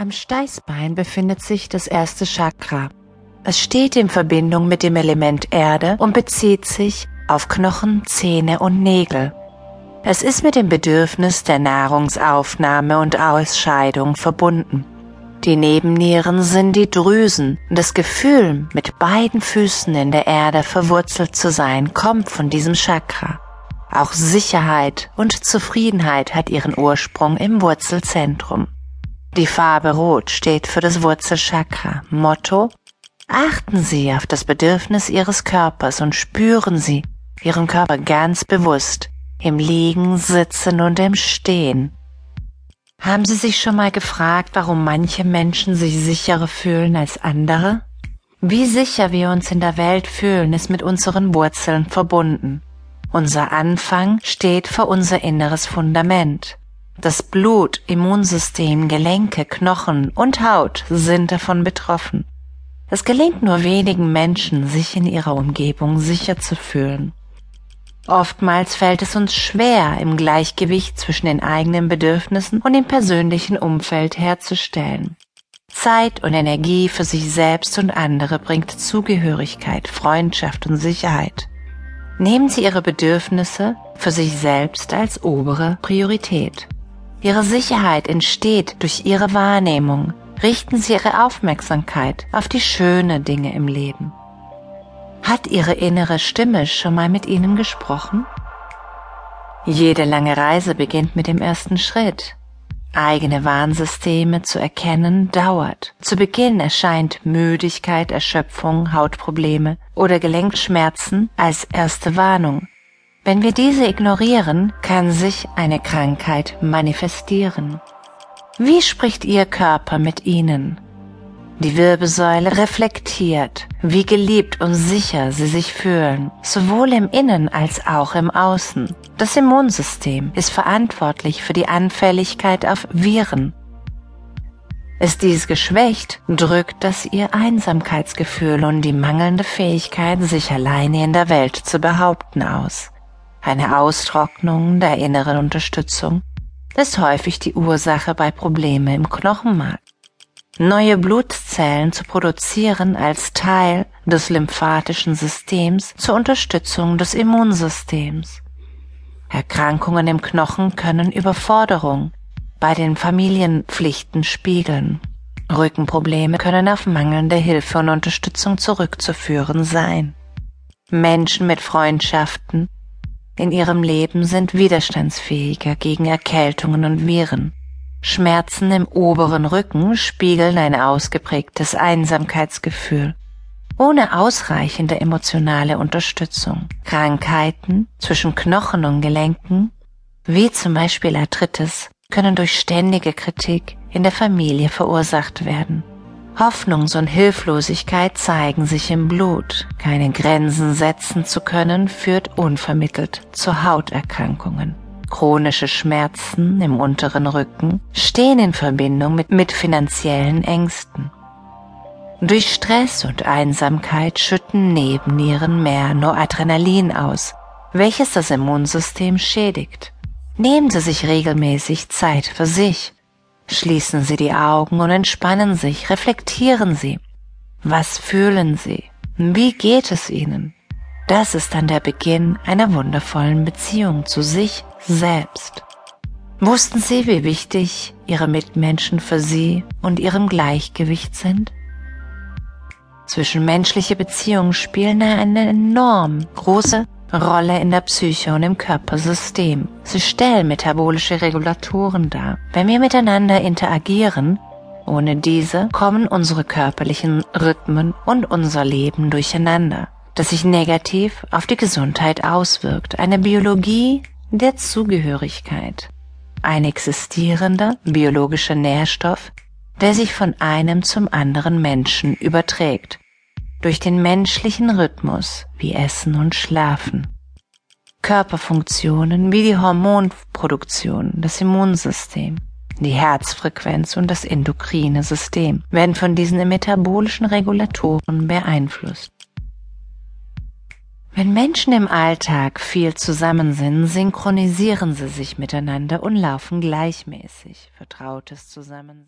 Am Steißbein befindet sich das erste Chakra. Es steht in Verbindung mit dem Element Erde und bezieht sich auf Knochen, Zähne und Nägel. Es ist mit dem Bedürfnis der Nahrungsaufnahme und Ausscheidung verbunden. Die Nebennieren sind die Drüsen und das Gefühl, mit beiden Füßen in der Erde verwurzelt zu sein, kommt von diesem Chakra. Auch Sicherheit und Zufriedenheit hat ihren Ursprung im Wurzelzentrum. Die Farbe Rot steht für das Wurzelchakra. Motto Achten Sie auf das Bedürfnis Ihres Körpers und spüren Sie Ihren Körper ganz bewusst im Liegen, Sitzen und im Stehen. Haben Sie sich schon mal gefragt, warum manche Menschen sich sicherer fühlen als andere? Wie sicher wir uns in der Welt fühlen, ist mit unseren Wurzeln verbunden. Unser Anfang steht für unser inneres Fundament. Das Blut, Immunsystem, Gelenke, Knochen und Haut sind davon betroffen. Es gelingt nur wenigen Menschen, sich in ihrer Umgebung sicher zu fühlen. Oftmals fällt es uns schwer, im Gleichgewicht zwischen den eigenen Bedürfnissen und dem persönlichen Umfeld herzustellen. Zeit und Energie für sich selbst und andere bringt Zugehörigkeit, Freundschaft und Sicherheit. Nehmen Sie Ihre Bedürfnisse für sich selbst als obere Priorität. Ihre Sicherheit entsteht durch Ihre Wahrnehmung. Richten Sie Ihre Aufmerksamkeit auf die schönen Dinge im Leben. Hat Ihre innere Stimme schon mal mit Ihnen gesprochen? Jede lange Reise beginnt mit dem ersten Schritt. Eigene Warnsysteme zu erkennen dauert. Zu Beginn erscheint Müdigkeit, Erschöpfung, Hautprobleme oder Gelenkschmerzen als erste Warnung. Wenn wir diese ignorieren, kann sich eine Krankheit manifestieren. Wie spricht Ihr Körper mit Ihnen? Die Wirbelsäule reflektiert, wie geliebt und sicher Sie sich fühlen, sowohl im Innen als auch im Außen. Das Immunsystem ist verantwortlich für die Anfälligkeit auf Viren. Ist dies geschwächt, drückt das Ihr Einsamkeitsgefühl und die mangelnde Fähigkeit, sich alleine in der Welt zu behaupten aus. Eine Austrocknung der inneren Unterstützung ist häufig die Ursache bei Problemen im Knochenmark. Neue Blutzellen zu produzieren als Teil des lymphatischen Systems zur Unterstützung des Immunsystems. Erkrankungen im Knochen können Überforderung bei den Familienpflichten spiegeln. Rückenprobleme können auf mangelnde Hilfe und Unterstützung zurückzuführen sein. Menschen mit Freundschaften in ihrem Leben sind widerstandsfähiger gegen Erkältungen und Viren. Schmerzen im oberen Rücken spiegeln ein ausgeprägtes Einsamkeitsgefühl. Ohne ausreichende emotionale Unterstützung. Krankheiten zwischen Knochen und Gelenken, wie zum Beispiel Arthritis, können durch ständige Kritik in der Familie verursacht werden. Hoffnungs- und Hilflosigkeit zeigen sich im Blut. Keine Grenzen setzen zu können, führt unvermittelt zu Hauterkrankungen. Chronische Schmerzen im unteren Rücken stehen in Verbindung mit, mit finanziellen Ängsten. Durch Stress und Einsamkeit schütten Nebennieren mehr Noradrenalin aus, welches das Immunsystem schädigt. Nehmen Sie sich regelmäßig Zeit für sich Schließen Sie die Augen und entspannen sich, reflektieren Sie. Was fühlen Sie? Wie geht es Ihnen? Das ist dann der Beginn einer wundervollen Beziehung zu sich selbst. Wussten Sie, wie wichtig Ihre Mitmenschen für Sie und Ihrem Gleichgewicht sind? Zwischenmenschliche Beziehungen spielen eine enorm große Rolle in der Psyche und im Körpersystem. Sie stellen metabolische Regulatoren dar. Wenn wir miteinander interagieren, ohne diese kommen unsere körperlichen Rhythmen und unser Leben durcheinander, das sich negativ auf die Gesundheit auswirkt. Eine Biologie der Zugehörigkeit. Ein existierender biologischer Nährstoff, der sich von einem zum anderen Menschen überträgt durch den menschlichen Rhythmus wie Essen und Schlafen. Körperfunktionen wie die Hormonproduktion, das Immunsystem, die Herzfrequenz und das endokrine System werden von diesen metabolischen Regulatoren beeinflusst. Wenn Menschen im Alltag viel zusammen sind, synchronisieren sie sich miteinander und laufen gleichmäßig. Vertrautes Zusammensein.